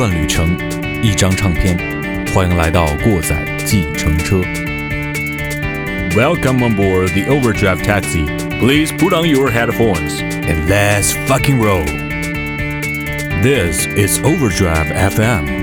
段旅程，一张唱片。欢迎来到过载计程车。Welcome on board the Overdrive taxi. Please put on your headphones and let's fucking roll. This is Overdrive FM.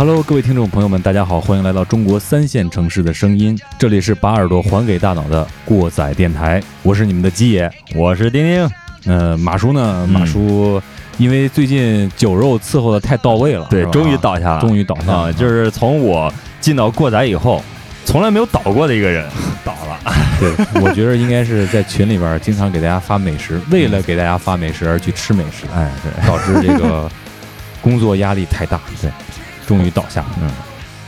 Hello，各位听众朋友们，大家好，欢迎来到中国三线城市的声音，这里是把耳朵还给大脑的过载电台，我是你们的鸡爷，我是丁丁。呃，马叔呢？马叔因为最近酒肉伺候的太到位了，对，终于倒下了，终于倒下了，就是从我进到过载以后，从来没有倒过的一个人 倒了。对，我觉得应该是在群里边经常给大家发美食，为了给大家发美食而去吃美食，哎，对，导致这个工作压力太大，对。终于倒下，嗯，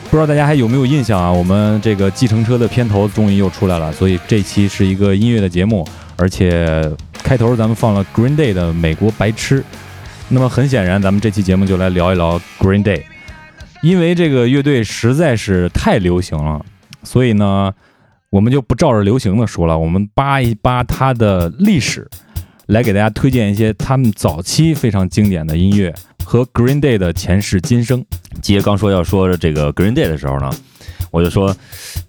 不知道大家还有没有印象啊？我们这个计程车的片头终于又出来了，所以这期是一个音乐的节目，而且开头咱们放了 Green Day 的《美国白痴》。那么很显然，咱们这期节目就来聊一聊 Green Day，因为这个乐队实在是太流行了，所以呢，我们就不照着流行的说了，我们扒一扒它的历史，来给大家推荐一些他们早期非常经典的音乐。和 Green Day 的前世今生，杰刚说要说这个 Green Day 的时候呢，我就说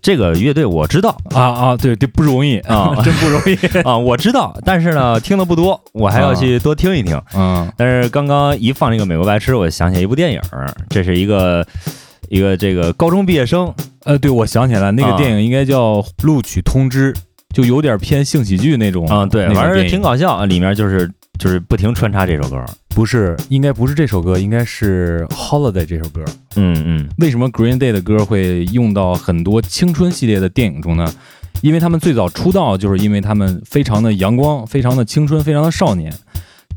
这个乐队我知道啊啊，对，这不容易啊，真不容易 啊，我知道，但是呢，听的不多，我还要去多听一听。嗯，但是刚刚一放这个《美国白痴》，我想起一部电影，这是一个一个这个高中毕业生，呃，对，我想起来那个电影应该叫《录取通知》，就有点偏性喜剧那种啊，对，反正挺搞笑，里面就是就是不停穿插这首歌。不是，应该不是这首歌，应该是《Holiday》这首歌。嗯嗯，为什么 Green Day 的歌会用到很多青春系列的电影中呢？因为他们最早出道，就是因为他们非常的阳光，非常的青春，非常的少年。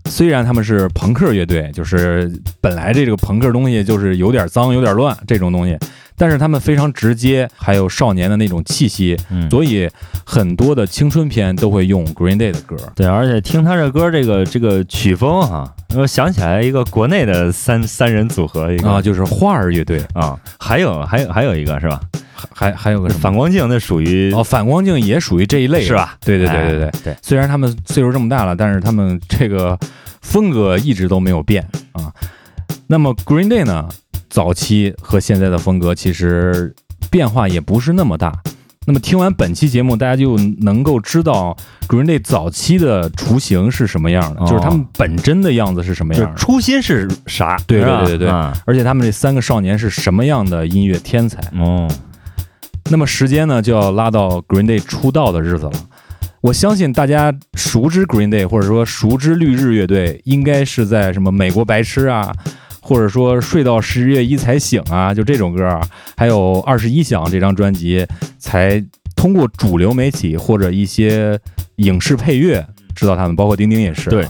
虽然他们是朋克乐队，就是本来这个朋克东西就是有点脏、有点乱这种东西。但是他们非常直接，还有少年的那种气息，所以很多的青春片都会用 Green Day 的歌。对，而且听他这歌，这个这个曲风哈，我想起来一个国内的三三人组合，一个啊，就是花儿乐队啊，还有还有还有一个是吧？还还有个反光镜，那属于哦，反光镜也属于这一类是吧？对对对对对对。虽然他们岁数这么大了，但是他们这个风格一直都没有变啊。那么 Green Day 呢？早期和现在的风格其实变化也不是那么大。那么听完本期节目，大家就能够知道 Green Day 早期的雏形是什么样的，就是他们本真的样子是什么样，初心是啥？对对对对对。而且他们这三个少年是什么样的音乐天才？哦。那么时间呢，就要拉到 Green Day 出道的日子了。我相信大家熟知 Green Day，或者说熟知绿日乐队，应该是在什么美国白痴啊。或者说睡到十月一才醒啊，就这种歌，还有二十一响这张专辑，才通过主流媒体或者一些影视配乐知道他们，包括丁丁也是。对，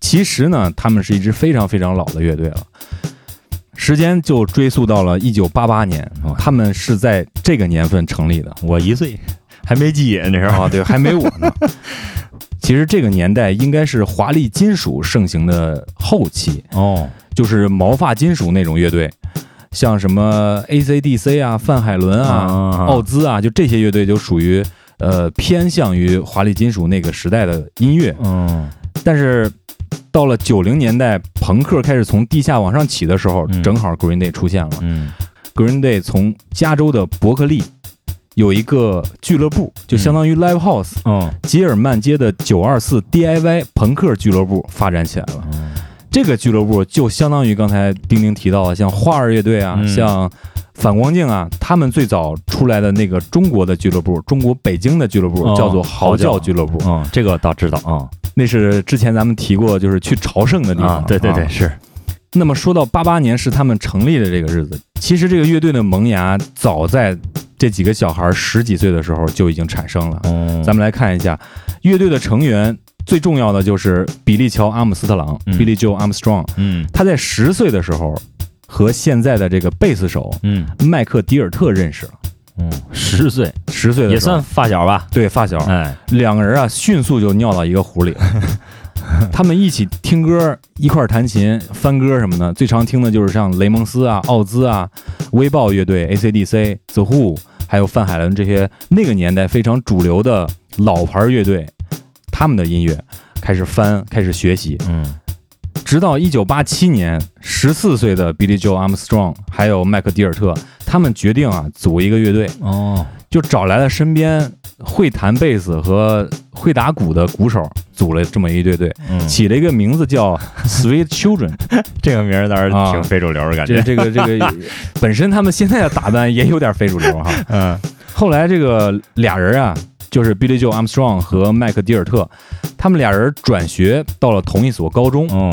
其实呢，他们是一支非常非常老的乐队了，时间就追溯到了一九八八年，他们是在这个年份成立的。我一岁还没记那时候啊，对，还没我呢。其实这个年代应该是华丽金属盛行的后期哦。就是毛发金属那种乐队，像什么 AC/DC 啊、范海伦啊、奥兹啊，就这些乐队就属于呃偏向于华丽金属那个时代的音乐。嗯，但是到了九零年代，朋克开始从地下往上起的时候，正好 Green Day 出现了。嗯，Green Day 从加州的伯克利有一个俱乐部，就相当于 Live House，嗯，吉尔曼街的九二四 DIY 朋克俱乐部发展起来了。这个俱乐部就相当于刚才丁丁提到的，像花儿乐队啊，像反光镜啊，他们最早出来的那个中国的俱乐部，中国北京的俱乐部叫做嚎叫俱乐部。嗯，这个倒知道啊，那是之前咱们提过，就是去朝圣的地方。对对对，是。那么说到八八年是他们成立的这个日子，其实这个乐队的萌芽早在这几个小孩十几岁的时候就已经产生了。嗯，咱们来看一下乐队的成员。最重要的就是比利乔阿姆斯特朗，Billy Joe Armstrong。嗯，他在十岁的时候和现在的这个贝斯手，嗯，麦克迪尔特认识了。嗯，十岁，十岁也算发小吧？对，发小。哎，两个人啊，迅速就尿到一个壶里。他们一起听歌，一块弹琴、翻歌什么的，最常听的就是像雷蒙斯啊、奥兹啊、威豹乐队、AC/DC、The Who，还有范海伦这些那个年代非常主流的老牌乐队，他们的音乐开始翻，开始学习。嗯。直到一九八七年，十四岁的 Billy Joe Armstrong 还有麦克迪尔特，他们决定啊组一个乐队哦，就找来了身边会弹贝斯和会打鼓的鼓手，组了这么一队队，起了一个名字叫 Sweet Children，这个名儿倒是挺非主流的感觉。这个这个 本身他们现在的打扮也有点非主流哈。嗯，后来这个俩人啊。就是 Billy Joe Armstrong 和麦克迪尔特，他们俩人转学到了同一所高中，嗯，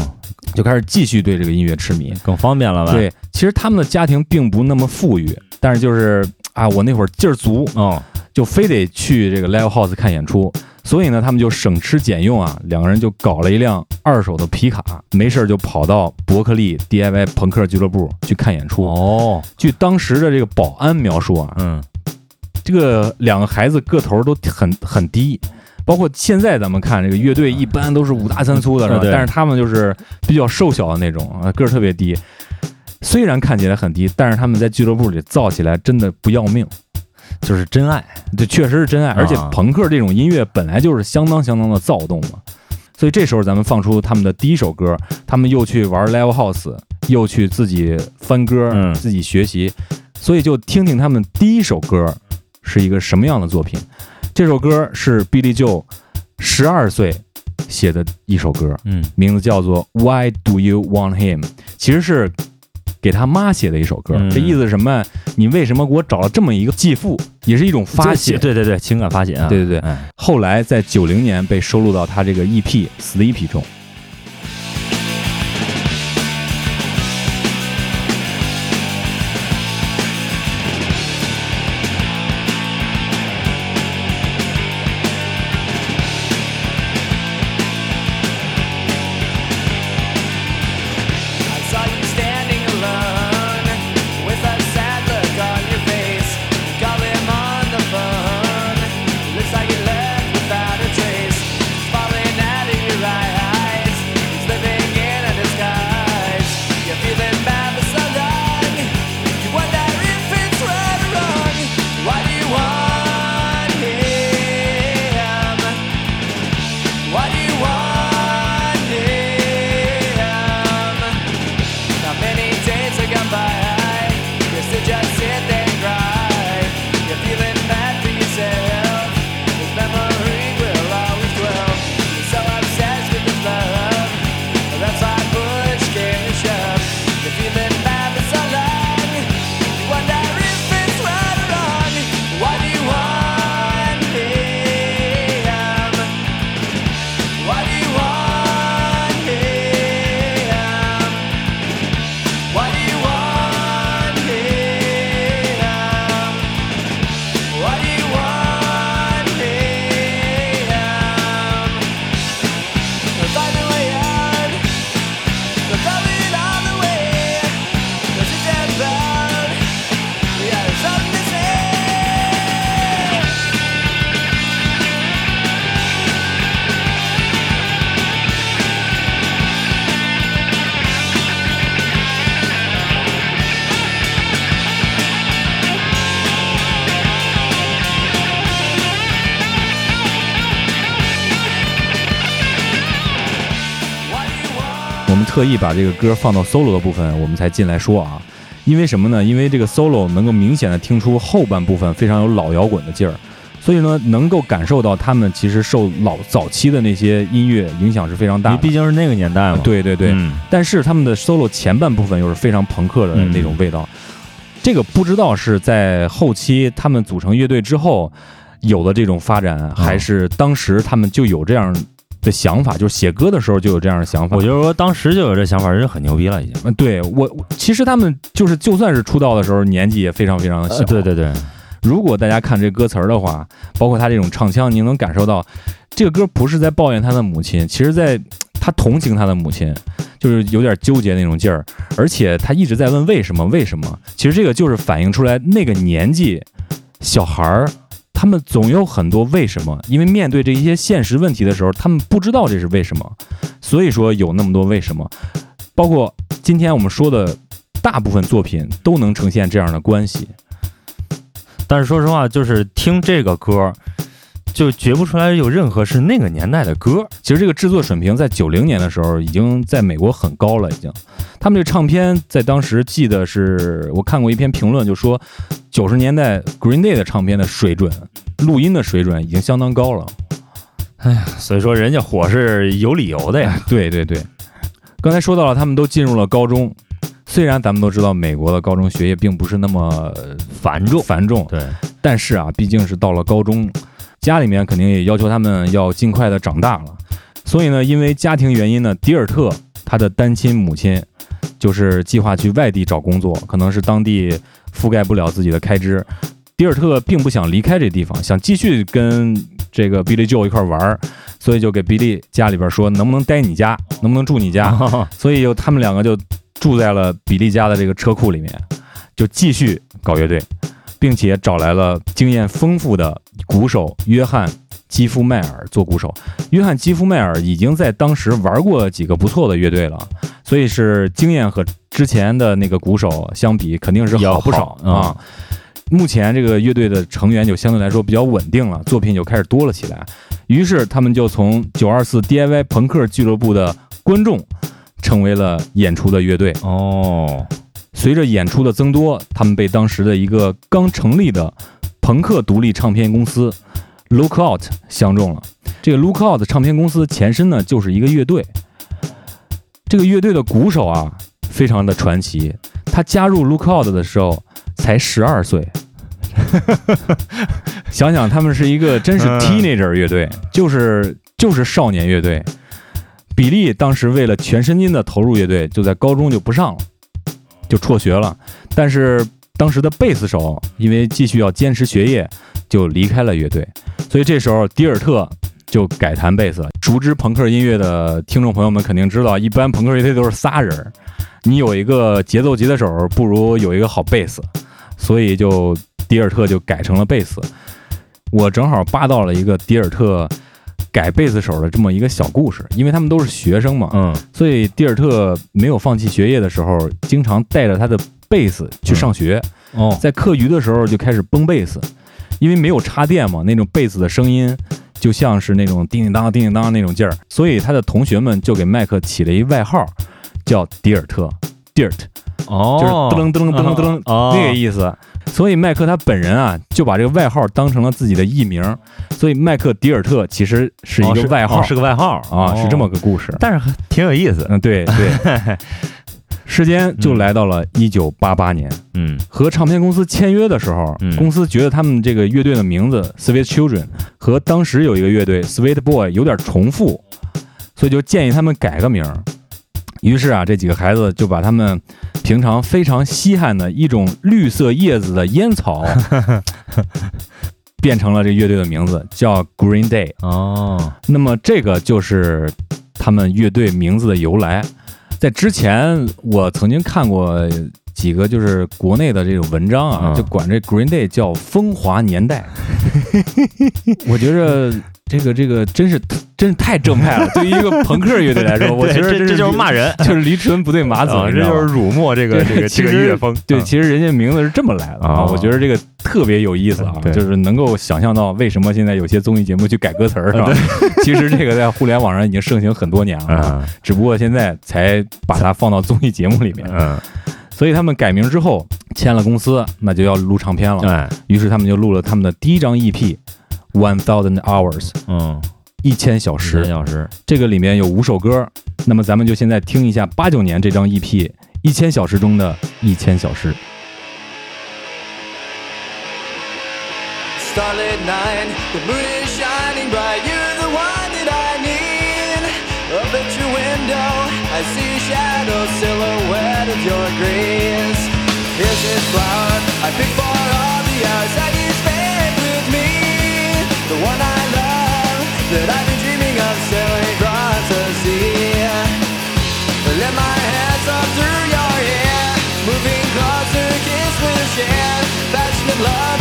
就开始继续对这个音乐痴迷，更方便了吧？对，其实他们的家庭并不那么富裕，但是就是啊，我那会儿劲儿足，嗯，就非得去这个 Live House 看演出，所以呢，他们就省吃俭用啊，两个人就搞了一辆二手的皮卡，没事就跑到伯克利 DIY 朋克俱乐部去看演出。哦，据当时的这个保安描述啊，嗯。这个两个孩子个头都很很低，包括现在咱们看这个乐队，一般都是五大三粗的，是吧？但是他们就是比较瘦小的那种啊，个儿特别低。虽然看起来很低，但是他们在俱乐部里造起来真的不要命，就是真爱。这确实是真爱，而且朋克这种音乐本来就是相当相当的躁动嘛。所以这时候咱们放出他们的第一首歌，他们又去玩 live house，又去自己翻歌，自己学习，所以就听听他们第一首歌。是一个什么样的作品？这首歌是 Billy Joe 十二岁写的一首歌，嗯，名字叫做 Why Do You Want Him？其实是给他妈写的一首歌。这意思是什么？你为什么给我找了这么一个继父？也是一种发泄，对对对，情感发泄啊，对对对。后来在九零年被收录到他这个 EP《Sleepy》中。特意把这个歌放到 solo 的部分，我们才进来说啊，因为什么呢？因为这个 solo 能够明显的听出后半部分非常有老摇滚的劲儿，所以呢，能够感受到他们其实受老早期的那些音乐影响是非常大。毕竟是那个年代嘛。对对对。但是他们的 solo 前半部分又是非常朋克的那种味道，这个不知道是在后期他们组成乐队之后有的这种发展，还是当时他们就有这样。的想法就是写歌的时候就有这样的想法，我觉得说当时就有这想法，人很牛逼了已经。嗯，对我其实他们就是就算是出道的时候年纪也非常非常的小。对对对，如果大家看这歌词儿的话，包括他这种唱腔，你能感受到这个歌不是在抱怨他的母亲，其实在他同情他的母亲，就是有点纠结那种劲儿，而且他一直在问为什么为什么。其实这个就是反映出来那个年纪小孩儿他们总有很多为什么，因为面对这一些现实问题的时候，他们不知道这是为什么，所以说有那么多为什么。包括今天我们说的大部分作品都能呈现这样的关系。但是说实话，就是听这个歌。就觉不出来有任何是那个年代的歌。其实这个制作水平在九零年的时候已经在美国很高了，已经。他们这唱片在当时记得是我看过一篇评论，就说九十年代 Green Day 的唱片的水准，录音的水准已经相当高了。哎呀，所以说人家火是有理由的呀。对对对，刚才说到了，他们都进入了高中。虽然咱们都知道美国的高中学业并不是那么繁重繁重，对，但是啊，毕竟是到了高中。家里面肯定也要求他们要尽快的长大了，所以呢，因为家庭原因呢，迪尔特他的单亲母亲就是计划去外地找工作，可能是当地覆盖不了自己的开支。迪尔特并不想离开这地方，想继续跟这个比利舅一块玩，所以就给比利家里边说，能不能待你家，能不能住你家？所以就他们两个就住在了比利家的这个车库里面，就继续搞乐队。并且找来了经验丰富的鼓手约翰·基夫迈尔做鼓手。约翰·基夫迈尔已经在当时玩过几个不错的乐队了，所以是经验和之前的那个鼓手相比肯定是好不少啊。目前这个乐队的成员就相对来说比较稳定了，作品就开始多了起来。于是他们就从九二四 DIY 朋克俱乐部的观众，成为了演出的乐队哦。随着演出的增多，他们被当时的一个刚成立的朋克独立唱片公司 Lookout 相中了。这个 Lookout 唱片公司前身呢，就是一个乐队。这个乐队的鼓手啊，非常的传奇。他加入 Lookout 的时候才十二岁，想想他们是一个真是 teenager 乐队，就是就是少年乐队。比利当时为了全身心的投入乐队，就在高中就不上了。就辍学了，但是当时的贝斯手因为继续要坚持学业，就离开了乐队。所以这时候迪尔特就改弹贝斯了。熟知朋克音乐的听众朋友们肯定知道，一般朋克乐队都是仨人，你有一个节奏吉的手，不如有一个好贝斯。所以就迪尔特就改成了贝斯。我正好扒到了一个迪尔特。改贝斯手的这么一个小故事，因为他们都是学生嘛，嗯，所以迪尔特没有放弃学业的时候，经常带着他的贝斯去上学。哦，在课余的时候就开始崩贝斯，因为没有插电嘛，那种贝斯的声音就像是那种叮叮当叮叮当那种劲儿，所以他的同学们就给麦克起了一外号，叫迪尔特，Dirt，哦，就是噔噔噔噔噔噔那个意思。所以麦克他本人啊，就把这个外号当成了自己的艺名。所以麦克迪尔特其实是一个外号，是个外号啊，是这么个故事。但是挺有意思。嗯，对对。时间就来到了一九八八年，嗯，和唱片公司签约的时候，公司觉得他们这个乐队的名字 Sweet Children 和当时有一个乐队 Sweet Boy 有点重复，所以就建议他们改个名。于是啊，这几个孩子就把他们平常非常稀罕的一种绿色叶子的烟草，变成了这乐队的名字，叫 Green Day。哦，那么这个就是他们乐队名字的由来。在之前，我曾经看过几个就是国内的这种文章啊，就管这 Green Day 叫风华年代。我觉着。这个这个真是真是太正派了！对于一个朋克乐队来说，我觉得这就是骂人，就是驴唇不对马嘴，这就是辱没这个这个这个乐风。对，其实人家名字是这么来的啊！我觉得这个特别有意思啊，就是能够想象到为什么现在有些综艺节目去改歌词儿，是吧？其实这个在互联网上已经盛行很多年了，只不过现在才把它放到综艺节目里面。嗯，所以他们改名之后签了公司，那就要录唱片了。对，于是他们就录了他们的第一张 EP。One thousand hours，嗯，一千小时，小时，这个里面有五首歌，那么咱们就现在听一下八九年这张 EP《一千小时中的一千小时》。the one I One I love that I've been dreaming of sailing across the sea. Let my hands through your hair, moving closer, love,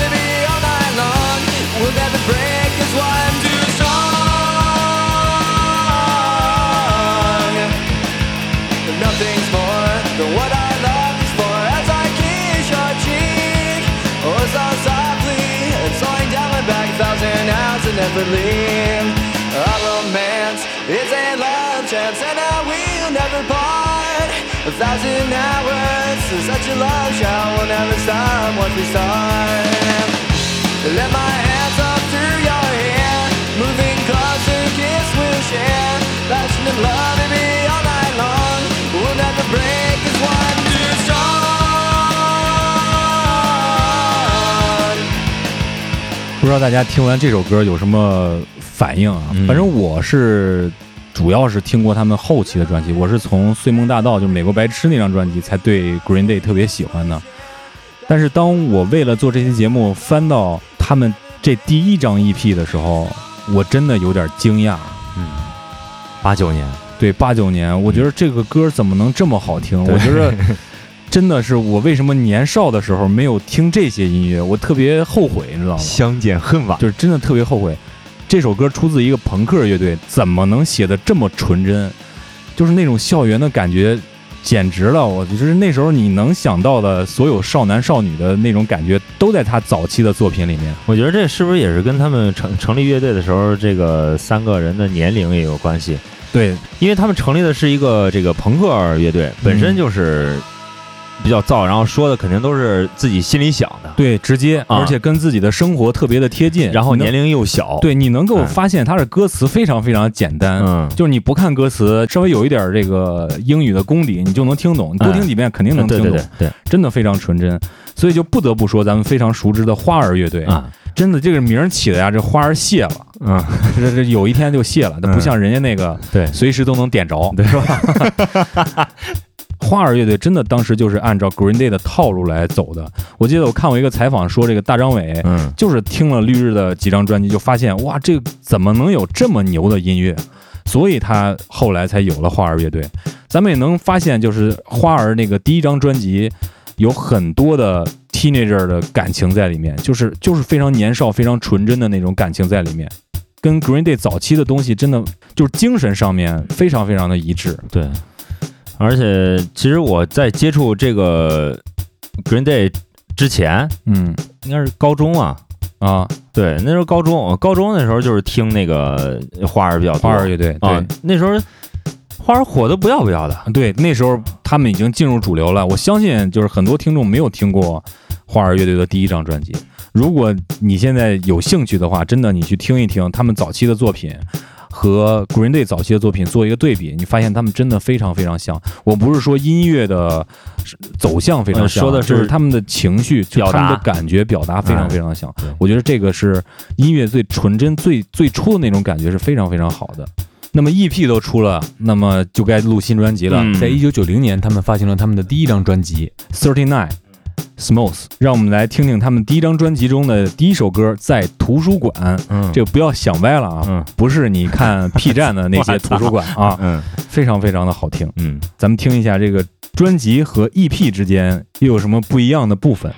all night long. Will never break, too strong. Nothing's more than what I love is for as I kiss your cheek. Oh, so, so thousand hours and never leave. Our romance is a love chance and I will never part. A thousand hours to such a love shot will never stop once we start. Let my hands up through your hair, moving closer, kiss we'll share. Passion and love 不知道大家听完这首歌有什么反应啊？反正我是主要是听过他们后期的专辑，我是从《碎梦大道》就美国白痴那张专辑才对 Green Day 特别喜欢的。但是当我为了做这期节目翻到他们这第一张 EP 的时候，我真的有点惊讶。嗯，八九年，对，八九年，我觉得这个歌怎么能这么好听？我觉得真的是我为什么年少的时候没有听这些音乐，我特别后悔，你知道吗？相见恨晚，就是真的特别后悔。这首歌出自一个朋克乐队，怎么能写的这么纯真？就是那种校园的感觉。简直了！我就是那时候你能想到的所有少男少女的那种感觉，都在他早期的作品里面。我觉得这是不是也是跟他们成成立乐队的时候，这个三个人的年龄也有关系？对，因为他们成立的是一个这个朋克乐队，本身就是。比较燥，然后说的肯定都是自己心里想的，对，直接，而且跟自己的生活特别的贴近，然后年龄又小，对你能够发现他的歌词非常非常简单，嗯，就是你不看歌词，稍微有一点这个英语的功底，你就能听懂，你多听几遍肯定能听懂，对，真的非常纯真，所以就不得不说咱们非常熟知的花儿乐队啊，真的这个名起的呀，这花儿谢了，嗯，这这有一天就谢了，它不像人家那个，对，随时都能点着，对，是吧？花儿乐队真的当时就是按照 Green Day 的套路来走的。我记得我看过一个采访，说这个大张伟，嗯，就是听了绿日的几张专辑，就发现哇，这怎么能有这么牛的音乐？所以他后来才有了花儿乐队。咱们也能发现，就是花儿那个第一张专辑有很多的 teenager 的感情在里面，就是就是非常年少、非常纯真的那种感情在里面，跟 Green Day 早期的东西真的就是精神上面非常非常的一致。对。而且，其实我在接触这个 Green Day 之前，嗯，应该是高中啊。啊，对，那时候高中，高中那时候就是听那个花儿比较多，花儿乐队啊，那时候花儿火的不要不要的，对，那时候他们已经进入主流了。我相信，就是很多听众没有听过花儿乐队的第一张专辑，如果你现在有兴趣的话，真的你去听一听他们早期的作品。和 Green Day 早期的作品做一个对比，你发现他们真的非常非常像。我不是说音乐的走向非常像，说的是他们的情绪、表达的感觉表达非常非常像。我觉得这个是音乐最纯真、最最初的那种感觉是非常非常好的。那么 EP 都出了，那么就该录新专辑了。在一九九零年，他们发行了他们的第一张专辑《Thirty Nine》。Smooth，让我们来听听他们第一张专辑中的第一首歌，在图书馆。嗯，这个不要想歪了啊，嗯，不是你看 P 站的那些 图书馆啊，嗯，非常非常的好听。嗯，咱们听一下这个专辑和 EP 之间又有什么不一样的部分。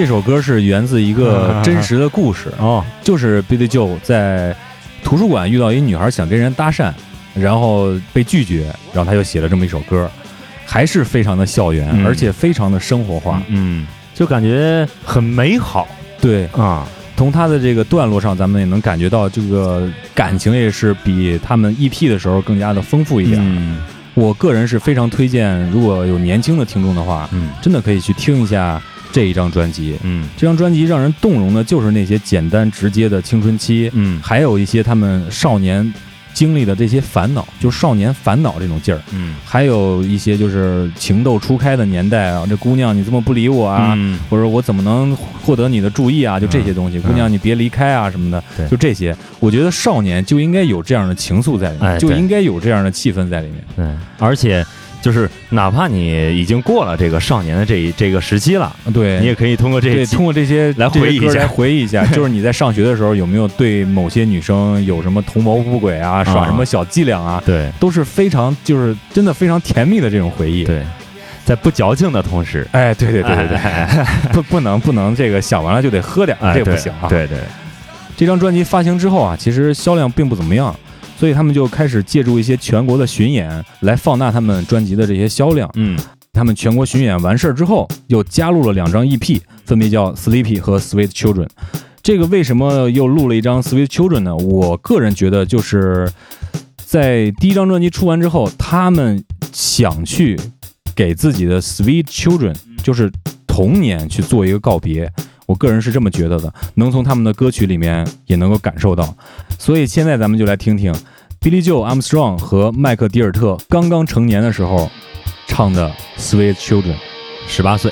这首歌是源自一个 真实的故事哦，就是 Billy Joe 在图书馆遇到一女孩，想跟人搭讪，然后被拒绝，然后他就写了这么一首歌，还是非常的校园，而且非常的生活化，嗯，就感觉很美好。对。啊，从他的这个段落上，咱们也能感觉到这个感情也是比他们 EP 的时候更加的丰富一点。嗯。我个人是非常推荐，如果有年轻的听众的话，嗯，真的可以去听一下这一张专辑。嗯，这张专辑让人动容的就是那些简单直接的青春期，嗯，还有一些他们少年。经历的这些烦恼，就少年烦恼这种劲儿，嗯，还有一些就是情窦初开的年代啊，这姑娘你这么不理我啊，或者我怎么能获得你的注意啊？就这些东西，姑娘你别离开啊什么的，就这些。我觉得少年就应该有这样的情愫在里面，就应该有这样的气氛在里面。对，而且。就是哪怕你已经过了这个少年的这一这个时期了，对你也可以通过这通过这些来回忆一下，来回忆一下，就是你在上学的时候有没有对某些女生有什么图谋不轨啊，耍什么小伎俩啊？对，都是非常就是真的非常甜蜜的这种回忆。对，在不矫情的同时，哎，对对对对对，不不能不能这个想完了就得喝点，这不行啊。对对，这张专辑发行之后啊，其实销量并不怎么样。所以他们就开始借助一些全国的巡演来放大他们专辑的这些销量。嗯，他们全国巡演完事儿之后，又加入了两张 EP，分别叫《Sleepy》和《Sweet Children》。这个为什么又录了一张《Sweet Children》呢？我个人觉得，就是在第一张专辑出完之后，他们想去给自己的《Sweet Children》就是童年去做一个告别。我个人是这么觉得的，能从他们的歌曲里面也能够感受到，所以现在咱们就来听听 Billy Joe Armstrong 和麦克迪尔特刚刚成年的时候唱的《Sweet Children》，十八岁。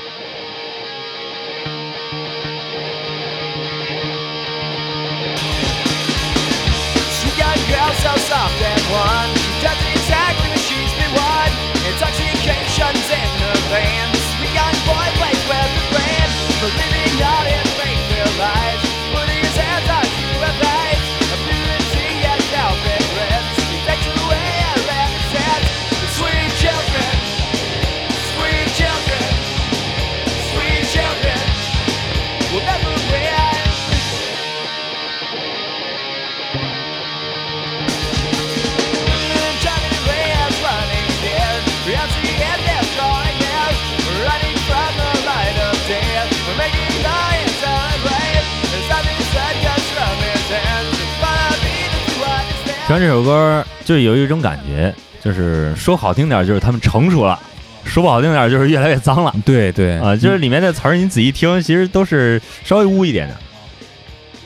听完这首歌，就有一种感觉，就是说好听点，就是他们成熟了；说不好听点，就是越来越脏了。对对。啊，就是里面的词儿，你仔细听，其实都是稍微污一点的，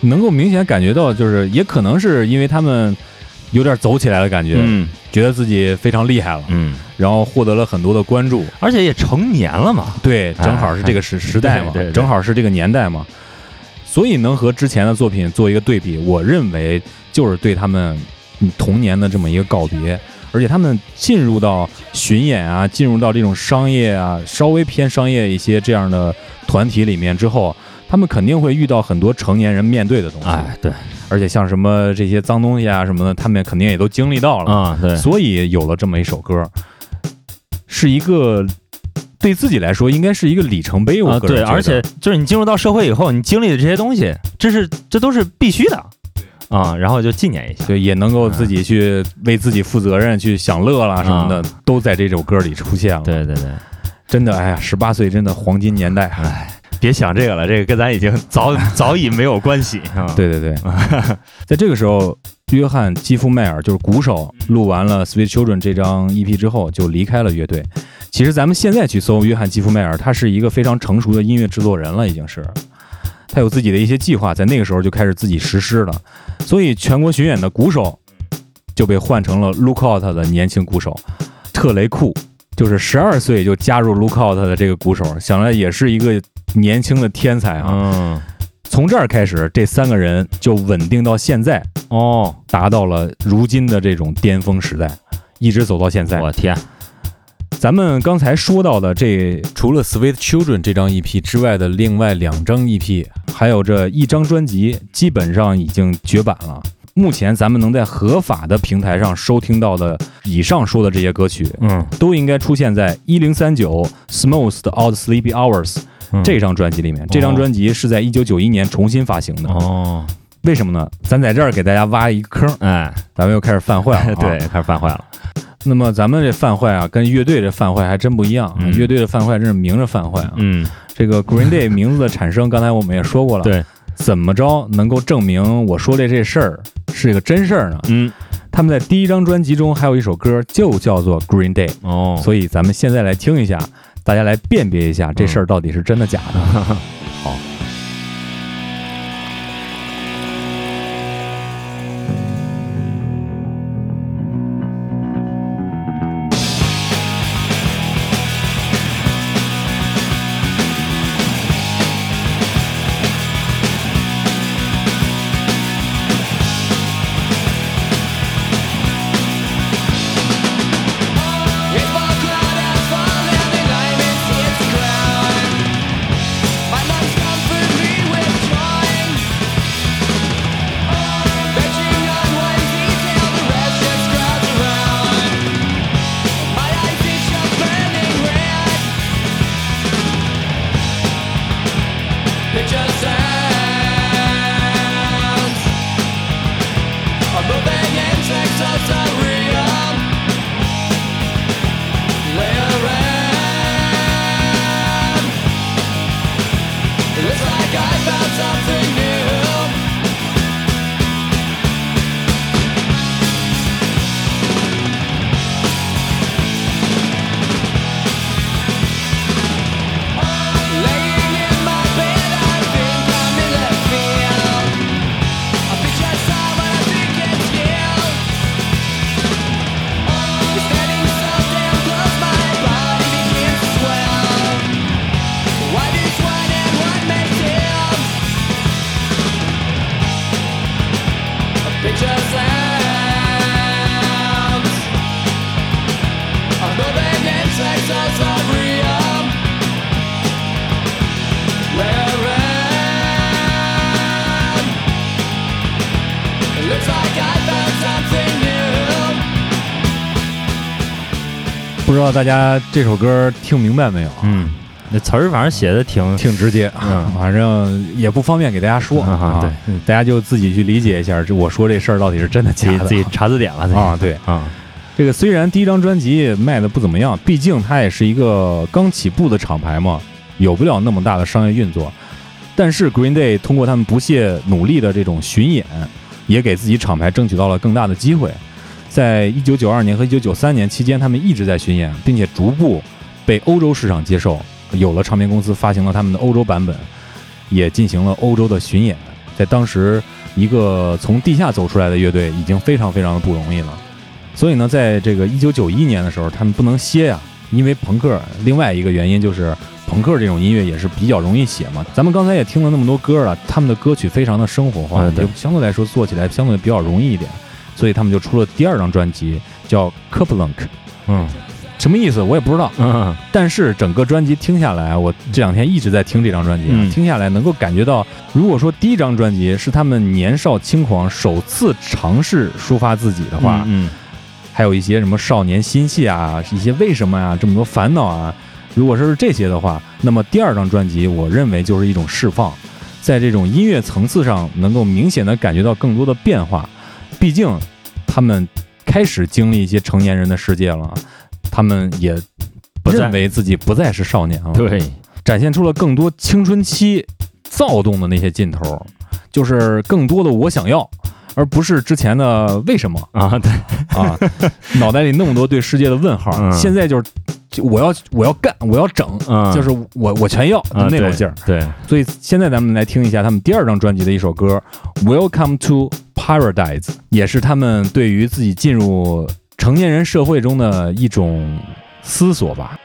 能够明显感觉到，就是也可能是因为他们有点走起来的感觉，嗯，觉得自己非常厉害了，嗯，然后获得了很多的关注，而且也成年了嘛，对，正好是这个时时代嘛，正好是这个年代嘛，所以能和之前的作品做一个对比，我认为就是对他们。童年的这么一个告别，而且他们进入到巡演啊，进入到这种商业啊，稍微偏商业一些这样的团体里面之后，他们肯定会遇到很多成年人面对的东西。哎，对，而且像什么这些脏东西啊什么的，他们肯定也都经历到了啊。对，所以有了这么一首歌，是一个对自己来说应该是一个里程碑。我对，而且就是你进入到社会以后，你经历的这些东西，这是这都是必须的。啊，然后就纪念一下，对，也能够自己去为自己负责任，去享乐啦什么的，都在这首歌里出现了。对对对，真的，哎呀，十八岁真的黄金年代，哎，别想这个了，这个跟咱已经早早已没有关系。对 对对，在这个时候，约翰基夫迈尔就是鼓手，录完了《Sweet Children》这张 EP 之后，就离开了乐队。其实咱们现在去搜约翰基夫迈尔，他是一个非常成熟的音乐制作人了，已经是。他有自己的一些计划，在那个时候就开始自己实施了，所以全国巡演的鼓手就被换成了 Lookout 的年轻鼓手特雷库，就是十二岁就加入 Lookout 的这个鼓手，想来也是一个年轻的天才啊。嗯，从这儿开始，这三个人就稳定到现在哦，达到了如今的这种巅峰时代，一直走到现在。我天！咱们刚才说到的这，除了《Sweet Children》这张 EP 之外的另外两张 EP，还有这一张专辑，基本上已经绝版了。目前咱们能在合法的平台上收听到的以上说的这些歌曲，嗯，都应该出现在一零三九 Smooth 的《Out Sleepy Hours》这张专辑里面。这张专辑是在一九九一年重新发行的。哦，为什么呢？咱在这儿给大家挖一个坑，哎，咱们又开始犯坏了。对，开始犯坏了。那么咱们这犯坏啊，跟乐队这犯坏还真不一样。乐队的犯坏真是明着犯坏啊。嗯，这个 Green Day 名字的产生，刚才我们也说过了。对，怎么着能够证明我说的这事儿是一个真事儿呢？嗯，他们在第一张专辑中还有一首歌就叫做《Green Day》哦，所以咱们现在来听一下，大家来辨别一下这事儿到底是真的假的。好。知道大家这首歌听明白没有？嗯，那词儿反正写的挺挺直接，嗯，反正也不方便给大家说啊。对，大家就自己去理解一下，这我说这事儿到底是真的假的，自己查字典了啊。对啊，这个虽然第一张专辑卖的不怎么样，毕竟它也是一个刚起步的厂牌嘛，有不了那么大的商业运作。但是 Green Day 通过他们不懈努力的这种巡演，也给自己厂牌争取到了更大的机会。在一九九二年和一九九三年期间，他们一直在巡演，并且逐步被欧洲市场接受，有了唱片公司发行了他们的欧洲版本，也进行了欧洲的巡演。在当时，一个从地下走出来的乐队已经非常非常的不容易了。所以呢，在这个一九九一年的时候，他们不能歇呀，因为朋克另外一个原因就是朋克这种音乐也是比较容易写嘛。咱们刚才也听了那么多歌了，他们的歌曲非常的生活化，对，相对来说做起来相对比较容易一点。所以他们就出了第二张专辑，叫《koplunk 嗯，什么意思？我也不知道。嗯，但是整个专辑听下来，我这两天一直在听这张专辑，听下来能够感觉到，如果说第一张专辑是他们年少轻狂首次尝试抒发自己的话，嗯，还有一些什么少年心气啊，一些为什么呀，这么多烦恼啊，如果说是这些的话，那么第二张专辑，我认为就是一种释放，在这种音乐层次上能够明显的感觉到更多的变化。毕竟，他们开始经历一些成年人的世界了，他们也认为自己不再是少年了。对，展现出了更多青春期躁动的那些劲头，就是更多的我想要，而不是之前的为什么啊？对啊，脑袋里那么多对世界的问号，现在就是我要我要干，我要整，就是我我全要那种劲儿。对，所以现在咱们来听一下他们第二张专辑的一首歌《Welcome to》。Paradise 也是他们对于自己进入成年人社会中的一种思索吧。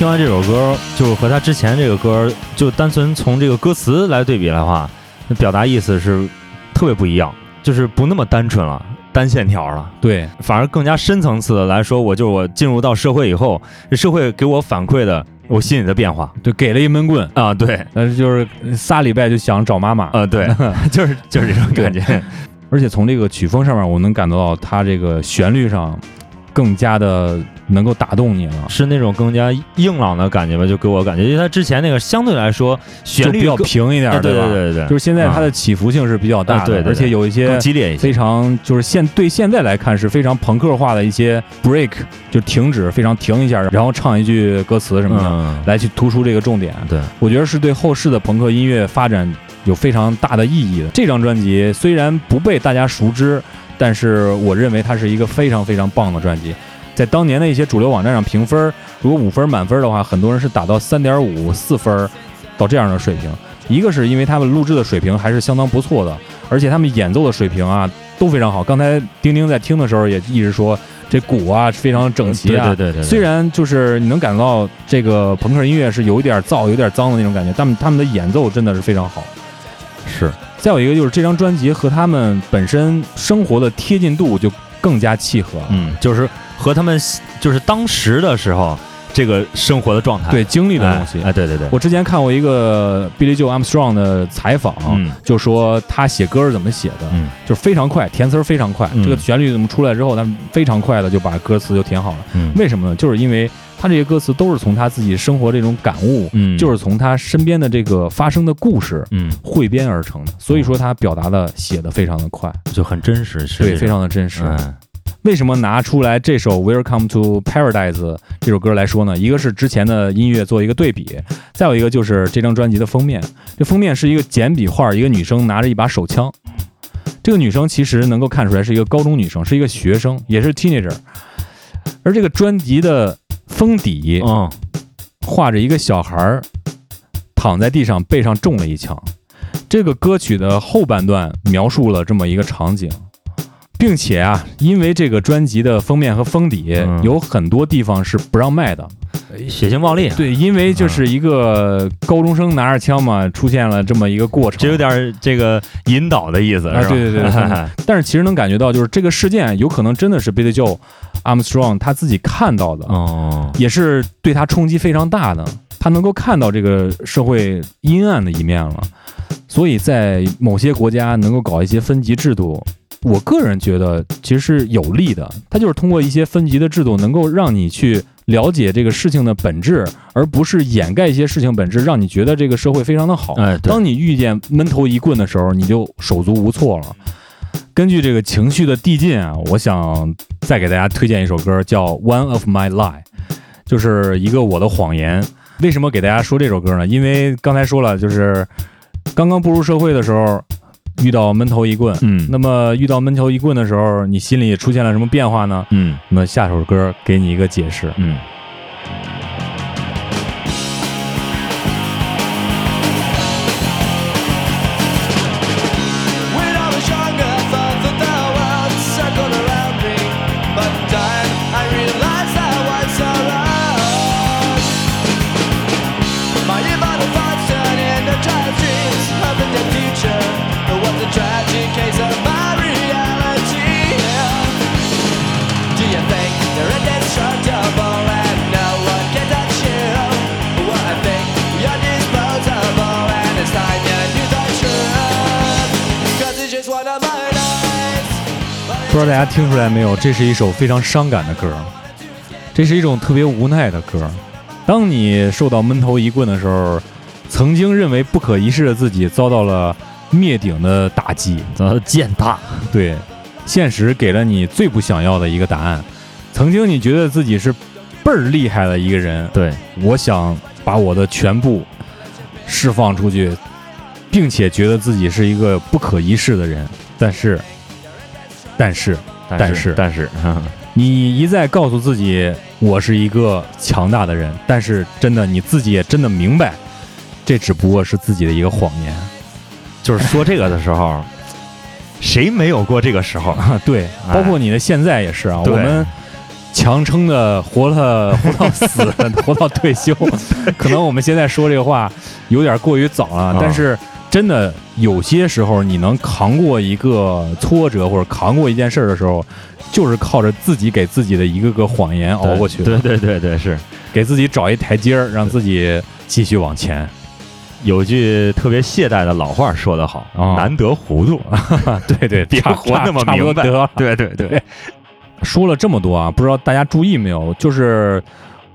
听完这首歌，就和他之前这个歌，就单纯从这个歌词来对比的话，那表达意思是特别不一样，就是不那么单纯了，单线条了，对，反而更加深层次的来说，我就是我进入到社会以后，这社会给我反馈的我心里的变化。就给了一闷棍，啊，对，但是就是仨礼拜就想找妈妈，啊 对，就是就是这种感觉，而且从这个曲风上面，我能感觉到它这个旋律上更加的能够打动你了，是那种更加硬朗的感觉吧，就给我感觉，因为他之前那个相对来说旋律比较平一点，啊对吧？对对对，就是现在它的起伏性是比较大的，啊对而且有一些更激烈一些，非常就是现对现在来看是非常朋克化的一些 break，就停止，非常停一下，然后唱一句歌词什么的，嗯，来去突出这个重点。对，我觉得是对后世的朋克音乐发展有非常大的意义的。这张专辑虽然不被大家熟知，但是我认为它是一个非常非常棒的专辑。在当年的一些主流网站上评分，如果五分满分的话，很多人是打到三点五、四分到这样的水平。一个是因为他们录制的水平还是相当不错的，而且他们演奏的水平啊都非常好。刚才丁丁在听的时候也一直说，这鼓啊非常整齐啊，对对对对，虽然就是你能感到这个朋克音乐是有一点燥、有点脏的那种感觉，但他们的演奏真的是非常好。是再有一个就是这张专辑和他们本身生活的贴近度就更加契合，嗯，就是和他们就是当时的时候这个生活的状态，对经历的东西。哎，哎对对对，我之前看过一个 Billy Joe Armstrong 的采访，嗯就说他写歌是怎么写的，嗯就是非常快，填词儿非常快。嗯这个旋律怎么出来之后，他非常快的就把歌词就填好了。嗯为什么呢？就是因为他这些歌词都是从他自己生活这种感悟，嗯，就是从他身边的这个发生的故事嗯汇编而成的，所以说他表达的写的非常的快，就很真实，实对，非常的真实。嗯为什么拿出来这首《Welcome to Paradise》这首歌来说呢？一个是之前的音乐做一个对比，再有一个就是这张专辑的封面。这封面是一个简笔画，一个女生拿着一把手枪。这个女生其实能够看出来是一个高中女生，是一个学生，也是 teenager。而这个专辑的封底嗯画着一个小孩儿躺在地上，背上中了一枪。这个歌曲的后半段描述了这么一个场景，并且啊，因为这个专辑的封面和封底嗯有很多地方是不让卖的。血腥暴力，对，因为就是一个高中生拿着枪嘛，出现了这么一个过程，这有点儿这个引导的意思，啊是吧？对对对对 但是其实能感觉到，就是这个事件有可能真的是 Billy Joe Armstrong 他自己看到的，哦，也是对他冲击非常大的。他能够看到这个社会阴暗的一面了，所以在某些国家能够搞一些分级制度，我个人觉得其实是有利的。它就是通过一些分级的制度，能够让你去了解这个事情的本质，而不是掩盖一些事情本质，让你觉得这个社会非常的好。哎，当你遇见闷头一棍的时候，你就手足无措了。根据这个情绪的递进啊，我想再给大家推荐一首歌，叫《One of My Lie》，就是一个我的谎言。为什么给大家说这首歌呢？因为刚才说了，就是刚刚步入社会的时候遇到闷头一棍。嗯那么遇到闷头一棍的时候，你心里出现了什么变化呢？嗯那么下首歌给你一个解释。嗯道大家听出来没有？这是一首非常伤感的歌，这是一种特别无奈的歌。当你受到闷头一棍的时候，曾经认为不可一世的自己遭到了灭顶的打击，遭到践踏。对，现实给了你最不想要的一个答案。曾经你觉得自己是倍儿厉害的一个人，对，我想把我的全部释放出去，并且觉得自己是一个不可一世的人。但是，但是，但是，但是，你一再告诉自己我是一个强大的人，但是真的你自己也真的明白，这只不过是自己的一个谎言。就是说这个的时候，谁没有过这个时候？对，包括你的现在也是啊。我们强撑的活了，活到死，活到退休。可能我们现在说这个话有点过于早了，但是真的有些时候，你能扛过一个挫折或者扛过一件事的时候，就是靠着自己给自己的一个个谎言熬过去。对对对对，是给自己找一台阶儿，让自己继续往前。有句特别懈怠的老话说得好，难得糊涂。对对，别活那么明白。对对对，说了这么多啊，不知道大家注意没有？就是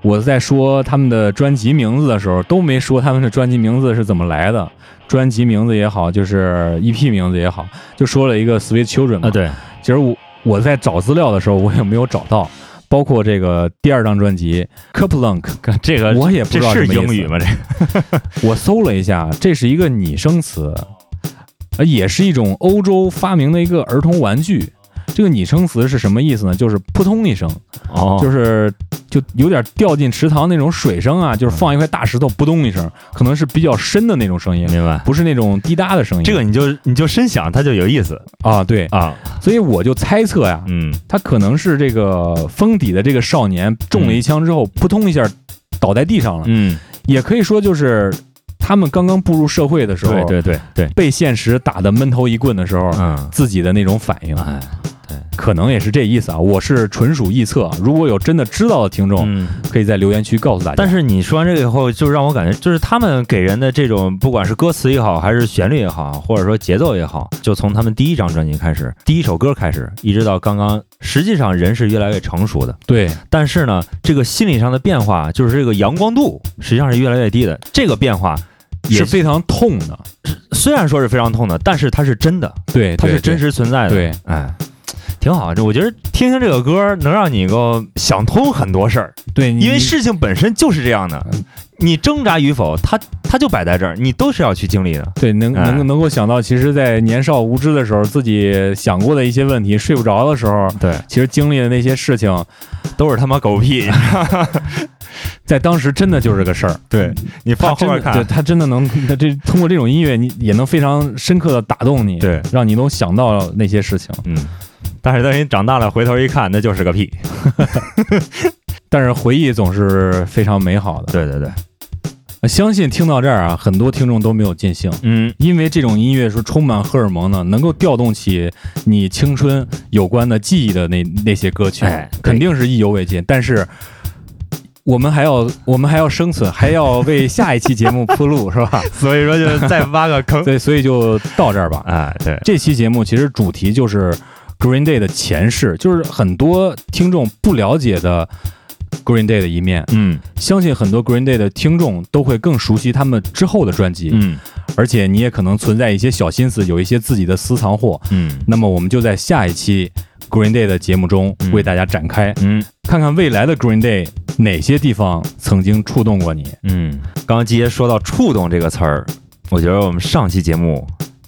我在说他们的专辑名字的时候，都没说他们的专辑名字是怎么来的。专辑名字也好，就是 EP 名字也好，就说了一个 Sweet Children 啊。对，其实我我在找资料的时候，我也没有找到。包括这个第二张专辑《Kerplunk》，这个我也不知道是英语吗？这个 我搜了一下，这是一个拟声词，呃，也是一种欧洲发明的一个儿童玩具。这个拟声词是什么意思呢？就是扑通一声，哦，就是就有点掉进池塘那种水声啊，就是放一块大石头，扑通一声，可能是比较深的那种声音，明白？不是那种滴答的声音。这个你就你就深想，它就有意思啊，对啊，所以我就猜测呀，嗯，他可能是这个封底的这个少年中了一枪之后，扑通一下倒在地上了，嗯，也可以说就是他们刚刚步入社会的时候，对对对对，被现实打得闷头一棍的时候，嗯，自己的那种反应，哎。可能也是这意思啊，我是纯属臆测。如果有真的知道的听众，可以在留言区告诉大家。但是你说完这个以后，就让我感觉，就是他们给人的这种，不管是歌词也好，还是旋律也好，或者说节奏也好，就从他们第一张专辑开始，第一首歌开始，一直到刚刚，实际上人是越来越成熟的。对，但是呢，这个心理上的变化，就是这个阳光度实际上是越来越低的。这个变化也是非常痛的，虽然说是非常痛的，但是它是真的，对，它是真实存在的。对，哎。挺好，这我觉得听听这个歌能让你够想通很多事儿。对，因为事情本身就是这样的，你挣扎与否，它它就摆在这儿，你都是要去经历的。对，能能能够想到，其实，在年少无知的时候，自己想过的一些问题，睡不着的时候，对，其实经历的那些事情，都是他妈狗屁，在当时真的就是个事儿。对你放后面看，对他真的能，他这通过这种音乐，你也能非常深刻的打动你，对，让你能想到那些事情。嗯。但是等你长大了，回头一看，那就是个屁。但是回忆总是非常美好的。对对对，相信听到这儿啊，很多听众都没有尽兴。嗯，因为这种音乐是充满荷尔蒙的，能够调动起你青春有关的记忆的那那些歌曲，肯定是意犹未尽。但是我们还要，我们还要生存，还要为下一期节目铺路，是吧？所以说，就再挖个坑。对，所以就到这儿吧。哎，对，这期节目其实主题就是。Green Day 的前世，就是很多听众不了解的 Green Day 的一面。嗯，相信很多 Green Day 的听众都会更熟悉他们之后的专辑。嗯，而且你也可能存在一些小心思，有一些自己的私藏货。嗯，那么我们就在下一期 Green Day 的节目中为大家展开。嗯，看看未来的 Green Day 哪些地方曾经触动过你。嗯，刚刚季爷说到“触动”这个词儿，我觉得我们上期节目。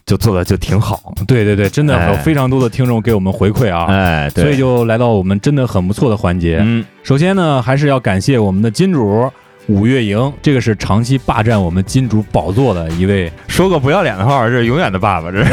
就做的就挺好，对对对，真的有非常多的听众给我们回馈啊，哎，所以就来到我们真的很不错的环节。嗯，首先呢，还是要感谢我们的金主五月营，这个是长期霸占我们金主宝座的一位，说个不要脸的话，这是永远的爸爸，这是，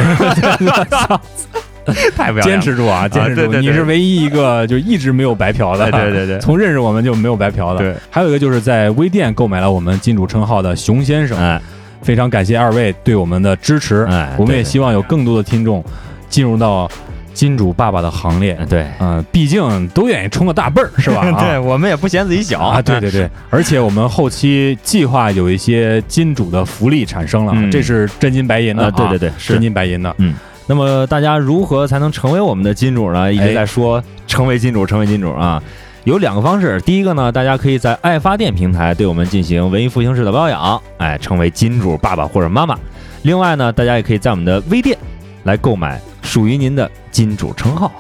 太不要脸，坚持住啊，坚持住，你是唯一一个就一直没有白嫖的，对对对，从认识我们就没有白嫖的，对，还有一个就是在微店购买了我们金主称号的熊先生，哎。非常感谢二位对我们的支持，哎，我们也希望有更多的听众进入到金主爸爸的行列。对，嗯，毕竟都愿意冲个大辈儿，是吧？对，我们也不嫌自己小啊。对对对，而且我们后期计划有一些金主的福利产生了，这是真金白银的。对对对，是真金白银的。嗯，那么大家如何才能成为我们的金主呢？一直在说成为金主，成为金主啊。有两个方式，第一个呢，大家可以在爱发电平台对我们进行文艺复兴式的包养，哎，成为金主爸爸或者妈妈。另外呢，大家也可以在我们的微店来购买属于您的金主称号。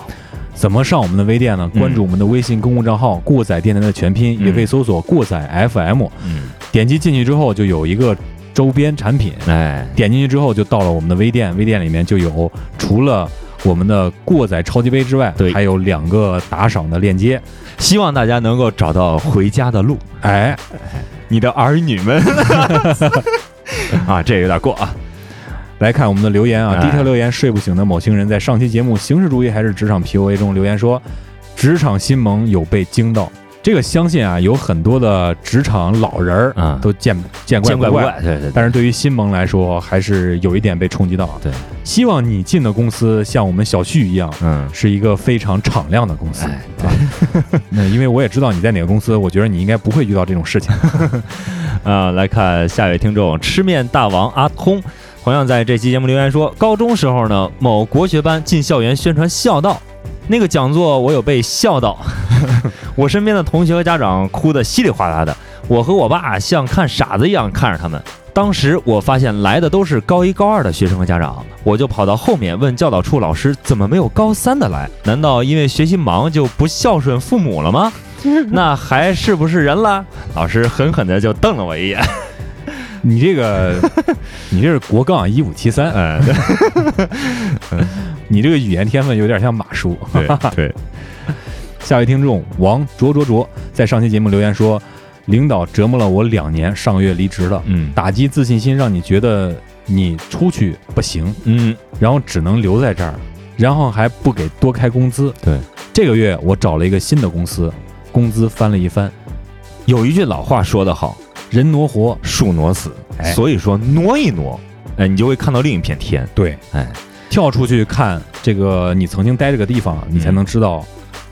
怎么上我们的微店呢？关注我们的微信公共账号“过载电台”的全拼，嗯也可以搜索“过载 FM”，嗯，点击进去之后就有一个周边产品，哎，点进去之后就到了我们的微店，微店里面就有除了我们的过载超级杯之外，对还有两个打赏的链接。希望大家能够找到回家的路。哎，你的儿女们 啊，这有点过啊。来看我们的留言啊，哎第一条留言：睡不醒的某星人在上期节目《形式主义还是职场 PUA》中留言说，职场新萌有被惊到。这个相信啊，有很多的职场老人儿啊都见见怪不怪。对对对。但是对于新萌来说，还是有一点被冲击到。对，希望你进的公司像我们小旭一样，嗯，是一个非常敞亮的公司。哎，对，那因为我也知道你在哪个公司，我觉得你应该不会遇到这种事情。啊，来看下一位听众，吃面大王阿通，同样在这期节目留言说，高中时候呢，某国学班进校园宣传孝道，那个讲座我有被笑到，我身边的同学和家长哭得稀里哗啦的，我和我爸像看傻子一样看着他们。当时我发现来的都是高一高二的学生和家长，我就跑到后面问教导处老师，怎么没有高三的来？难道因为学习忙就不孝顺父母了吗？那还是不是人了？老师狠狠的就瞪了我一眼。你这个，你这是国杠一五七三，嗯，对你这个语言天分有点像马叔。对 对，下位听众王卓卓卓在上期节目留言说，领导折磨了我两年，上个月离职了，嗯打击自信心，让你觉得你出去不行，嗯，然后只能留在这儿，然后还不给多开工资。对，这个月我找了一个新的公司，工资翻了一番，有一句老话说得好，人挪活。树挪死，哎所以说挪一挪，哎，你就会看到另一片天。对，哎，跳出去看这个你曾经待这个地方，你才能知道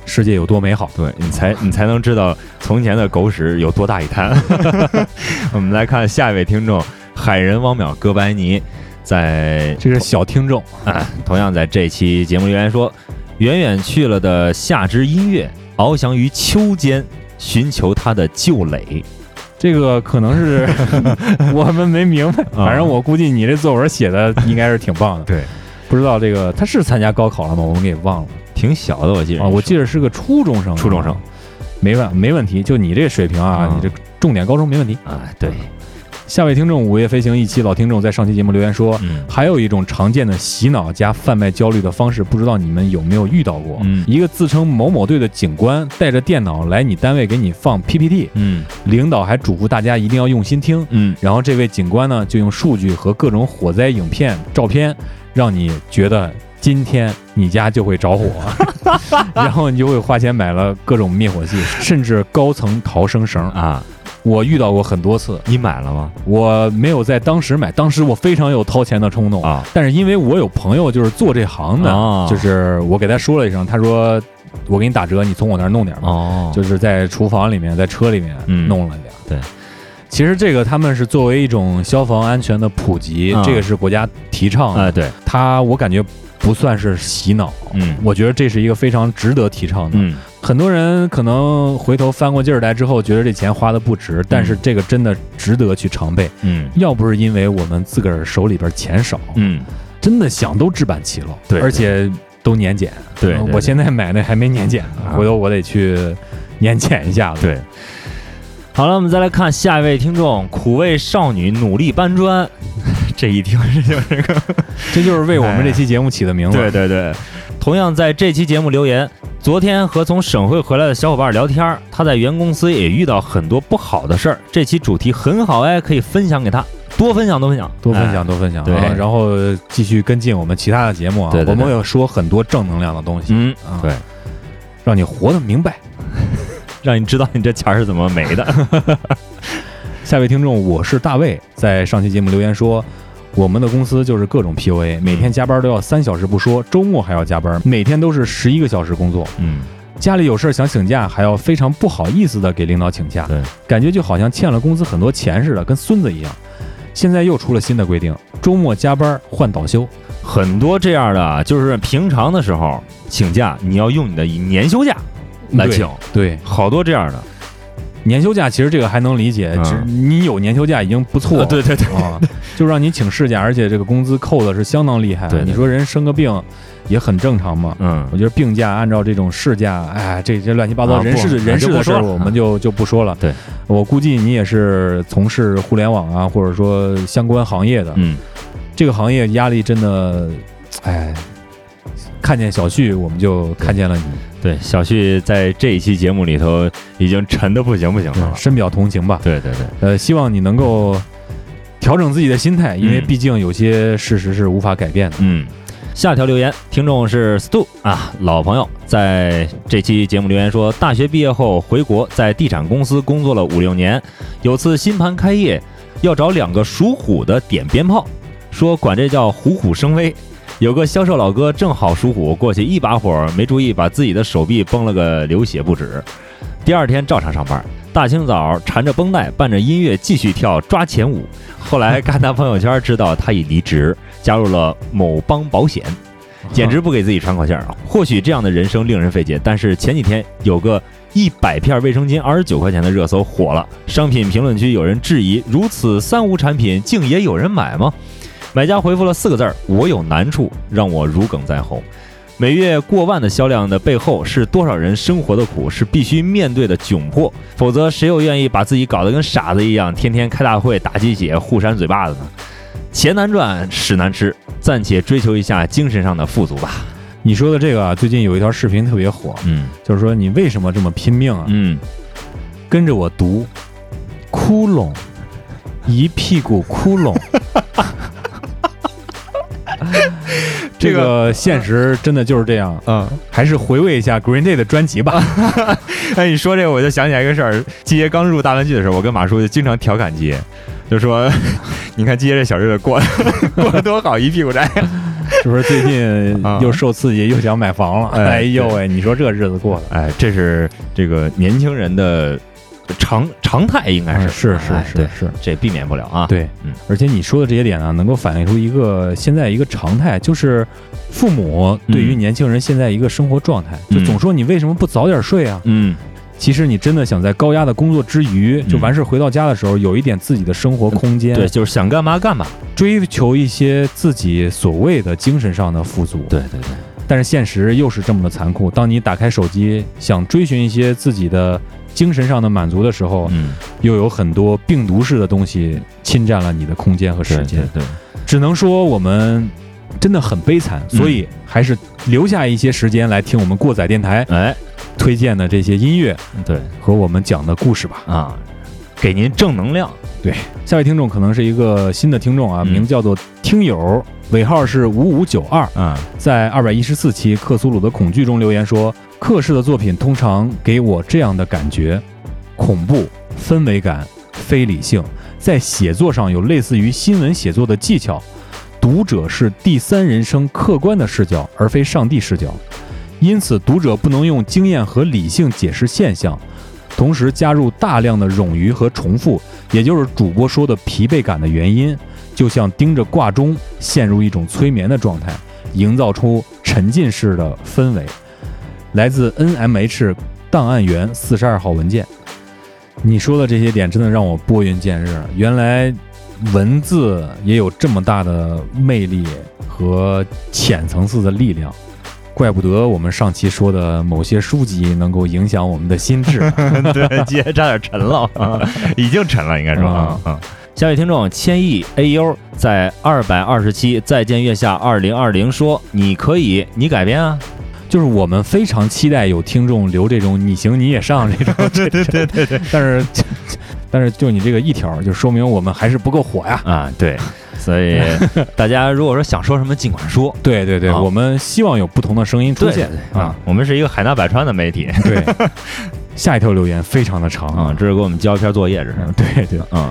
世界有多美好。对你才你才能知道从前的狗屎有多大一滩。我们来看下一位听众，海人汪淼哥白尼，在这是小听众，啊，同样在这期节目留言说，远远去了的夏之音乐，翱翔于秋间，寻求它的旧垒。这个可能是 我们没明白，啊反正我估计你这作文写的应该是挺棒的。对，不知道这个他是参加高考了吗？我们给忘了挺小的，我记得啊，我记得是个初中生啊，初中生没问没问题，就你这水平啊，啊你这重点高中没问题。啊，对，下位听众午夜飞行一期老听众在上期节目留言说，嗯还有一种常见的洗脑加贩卖焦虑的方式，不知道你们有没有遇到过？嗯一个自称某某队的警官带着电脑来你单位给你放 PPT，嗯领导还嘱咐大家一定要用心听。嗯然后这位警官呢，就用数据和各种火灾影片、照片，让你觉得今天你家就会着火，然后你就会花钱买了各种灭火器，甚至高层逃生绳。啊，我遇到过很多次，你买了吗？我没有在当时买，当时我非常有掏钱的冲动。啊，但是因为我有朋友就是做这行的，哦就是我给他说了一声，他说我给你打折，你从我那儿弄点吧。哦。就是在厨房里面，在车里面嗯。弄了点。对，其实这个他们是作为一种消防安全的普及，嗯这个是国家提倡的。哎对，它我感觉不算是洗脑，嗯我觉得这是一个非常值得提倡的。嗯很多人可能回头翻过劲儿来之后，觉得这钱花的不值，但是这个真的值得去常备。嗯要不是因为我们自个儿手里边钱少，嗯，真的想都置办齐了，对而且都年检。对，对我现在买那还没年检回头我得去年检一下子。对。好了，我们再来看下一位听众，苦味少女努力搬砖。这一听这就是个 这就是为我们这期节目起的名字。对对对，同样在这期节目留言，昨天和从省会回来的小伙伴聊天儿，他在原公司也遇到很多不好的事儿。这期主题很好哎，可以分享给他，多分享多分享，多分哎享多分享。对啊然后继续跟进我们其他的节目啊，我们有说很多正能量的东西嗯，啊，对，让你活得明白。让你知道你这钱儿是怎么没的。下位听众，我是大卫，在上期节目留言说。我们的公司就是各种 PUA，每天加班都要三小时不说，周末还要加班，每天都是十一个小时工作。嗯，家里有事儿想请假，还要非常不好意思的给领导请假，对，感觉就好像欠了公司很多钱似的，跟孙子一样。现在又出了新的规定，周末加班换倒休。很多这样的啊，就是平常的时候请假，你要用你的年休假，来请，对，好多这样的。年休假其实这个还能理解，你有年休假已经不错了，对对对，啊，就让你请事假，而且这个工资扣的是相当厉害。对对你说人生个病也很正常嘛。嗯我觉得病假按照这种事假，哎，这这乱七八糟人事的人事的事儿，我们就就不说了。对，我估计你也是从事互联网啊，或者说相关行业的，嗯，这个行业压力真的，哎，看见小旭我们就看见了你，对，小旭在这一期节目里头已经沉的不行不行了。深表同情吧。对对对，呃，希望你能够调整自己的心态，因为嗯毕竟有些事实是无法改变的。嗯。下条留言，听众是 Stu 啊，老朋友，在这期节目留言说，大学毕业后回国，在地产公司工作了五六年，有次新盘开业，要找两个属虎的点鞭炮，说管这叫虎虎生威。有个销售老哥正好属虎，过去一把火，没注意把自己的手臂崩了个流血不止。第二天照常上班，大清早缠着绷带，伴着音乐继续跳抓钱舞。后来看他朋友圈，知道他已离职，加入了某邦保险，简直不给自己喘口气儿啊！或许这样的人生令人费解，但是前几天有个一百片卫生巾二十九块钱的热搜火了，商品评论区有人质疑：如此三无产品，竟也有人买吗？买家回复了四个字儿：“我有难处，让我如鲠在喉。”每月过万的销量的背后，是多少人生活的苦，是必须面对的窘迫。否则，谁又愿意把自己搞得跟傻子一样，天天开大会、打鸡血、互扇嘴巴子呢？钱难赚，屎难吃，暂且追求一下精神上的富足吧。你说的这个啊，最近有一条视频特别火，嗯就是说你为什么这么拼命啊？嗯，跟着我读，窟窿，一屁股窟窿。这个现实真的就是这样，嗯，还是回味一下 Green Day 的专辑吧。哎，你说这个我就想起来一个事儿，季爷刚入大玩具的时候，我跟马叔就经常调侃季爷，就说，你看季爷这小日子过 过得多好，一屁股债。是不是最近啊又受刺激，又想买房了？哎哎呦喂，你说这日子过的，哎，这是这个年轻人的常常态，应该是、哎是是是是，这避免不了啊。，对嗯，而且你说的这些点呢，能够反映出一个现在一个常态，就是父母对于嗯年轻人现在一个生活状态，嗯就总说你为什么不早点睡啊？嗯，其实你真的想在高压的工作之余，就完事回到家的时候，有一点自己的生活空间，对，，就是想干嘛干嘛。追求一些自己所谓的精神上的富足。对对对，但是现实又是这么的残酷。当你打开手机，想追寻一些自己的精神上的满足的时候，嗯，又有很多病毒式的东西侵占了你的空间和时间。对对，只能说我们真的很悲惨，嗯。所以还是留下一些时间来听我们过载电台哎，推荐的这些音乐对。和我们讲的故事吧。啊，给您正能量。对下位听众可能是一个新的听众啊，嗯名字叫做听友，尾号是五五九二，啊，在二百一十四期《克苏鲁的恐惧》中留言说，克氏的作品通常给我这样的感觉：恐怖、氛围感、非理性，在写作上有类似于新闻写作的技巧。读者是第三人称客观的视角，而非上帝视角，因此读者不能用经验和理性解释现象，同时加入大量的冗余和重复，也就是主播说的疲惫感的原因，就像盯着挂钟，陷入一种催眠的状态。营造出沉浸式的氛围。来自 NMH 档案员四十二号文件，你说的这些点真的让我拨云见日。原来文字也有这么大的魅力和浅层次的力量，怪不得我们上期说的某些书籍能够影响我们的心智。对，今天差点沉了，啊，已经沉了，应该说啊啊。下位听众千亿 AU 在二百二十七再见月下二零二零说：“你可以，你改编啊。就是我们非常期待有听众留这种你行你也上这种，对对对对对。但是，但是就你这个一条，就说明我们还是不够火呀。”啊，对，所以大家如果说想说什么，尽管说。对对对，啊。我们希望有不同的声音出现。啊。啊。，我们是一个海纳百川的媒体。对，下一条留言非常的长。啊，这是给我们交一篇作业，这是。嗯，对对，嗯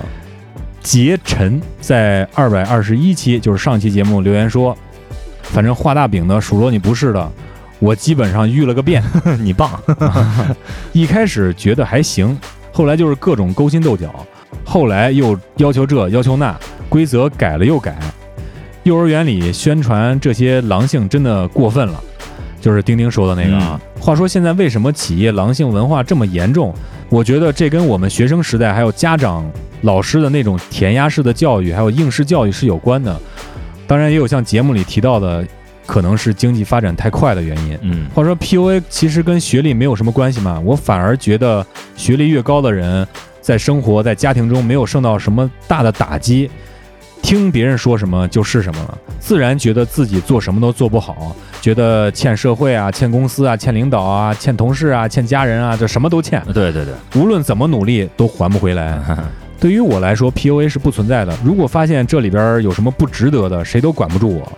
杰晨在二百二十一期，就是上期节目留言说，反正画大饼的数落你不是的，我基本上遇了个遍。你棒，一开始觉得还行，后来就是各种勾心斗角，后来又要求这要求那，规则改了又改。幼儿园里宣传这些狼性真的过分了，就是丁丁说的那个啊，话说现在为什么企业狼性文化这么严重？我觉得这跟我们学生时代还有家长、老师的那种填鸭式的教育，还有应试教育是有关的。当然，也有像节目里提到的，可能是经济发展太快的原因。嗯，话说 PUA 其实跟学历没有什么关系嘛，我反而觉得学历越高的人，在生活在家庭中没有受到什么大的打击，听别人说什么就是什么了，自然觉得自己做什么都做不好，觉得欠社会啊、欠公司啊、欠领导啊、欠同事啊、欠家人啊，这什么都欠，对对对，无论怎么努力都还不回来。对于我来说，PUA 是不存在的。如果发现这里边有什么不值得的，谁都管不住我。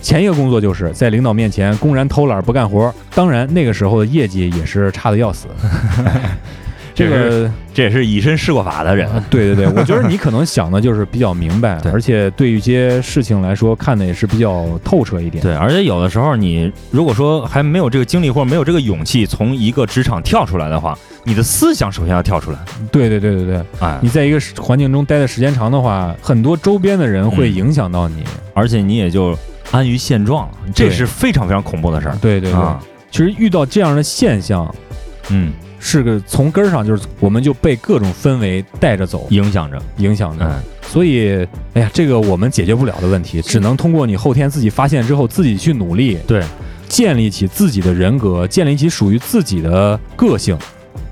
前一个工作就是在领导面前公然偷懒不干活，当然那个时候的业绩也是差的要死。这个这也是以身试过法的人。对对对，我觉得你 可能想的就是比较明白，而且对于一些事情来说看的也是比较透彻一点。对，而且有的时候你如果说还没有这个精力或者没有这个勇气从一个职场跳出来的话，你的思想首先要跳出来。对对对对对，哎你，在一个环境中待的时间长的话，很多周边的人会嗯影响到你。而且你也就安于现状了，这是非常非常恐怖的事儿。对对对，啊，其实遇到这样的现象，嗯，是个从根儿上就是我们就被各种氛围带着走，影响着。影响着。嗯，所以，哎呀，这个我们解决不了的问题，只能通过你后天自己发现之后，自己去努力，对，建立起自己的人格，建立起属于自己的个性，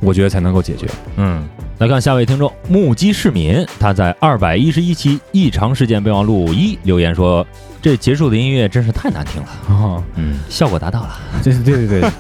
我觉得才能够解决。嗯。来看下位听众目击市民，他在二百一十一期异常事件备忘录一留言说：“这结束的音乐真是太难听了。哦，”嗯，效果达到了。这对对对，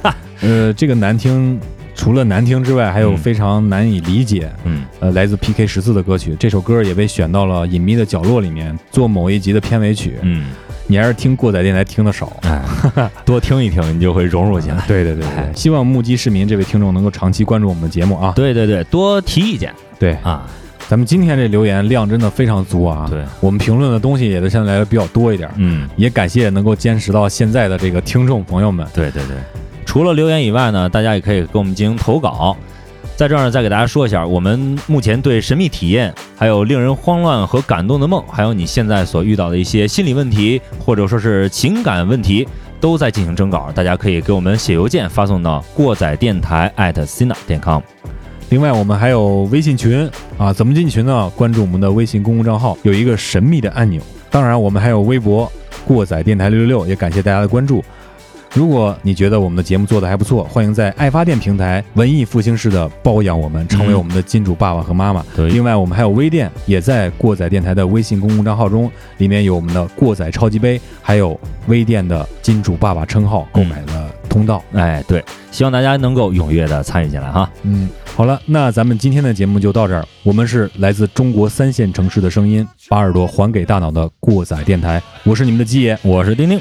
呃，这个难听，除了难听之外，还有嗯非常难以理解。嗯，呃，来自 PK 十四的歌曲，这首歌也被选到了《隐秘的角落》里面做某一集的片尾曲。嗯，你还是听过载电台听的少。哎，多听一听，你就会融入进来。对对对哎对，希望目击市民这位听众能够长期关注我们的节目啊。对对对，多提意见对，啊。咱们今天这留言量真的非常足啊。对，我们评论的东西也都相对来说比较多一点，嗯，也感谢能够坚持到现在的这个听众朋友们。对对对，除了留言以外呢，大家也可以给我们进行投稿。在这儿呢，再给大家说一下，我们目前对神秘体验，还有令人慌乱和感动的梦，还有你现在所遇到的一些心理问题，或者说是情感问题，都在进行征稿。大家可以给我们写邮件发送到过载电台 at sina 点 com。另外，我们还有微信群啊，怎么进群呢？关注我们的微信公共账号，有一个神秘的按钮。当然，我们还有微博“过载电台六六六”，也感谢大家的关注。如果你觉得我们的节目做得还不错，欢迎在爱发电平台文艺复兴式的包养我们，成为嗯我们的金主爸爸和妈妈。对另外，我们还有微店，也在过载电台的微信公共账号中，里面有我们的过载超级杯，还有微店的金主爸爸称号购买的通道。哎，对，希望大家能够踊跃的参与进来哈。嗯，好了，那咱们今天的节目就到这儿。我们是来自中国三线城市的声音，把耳朵还给大脑的过载电台。我是你们的鸡爷，我是丁丁，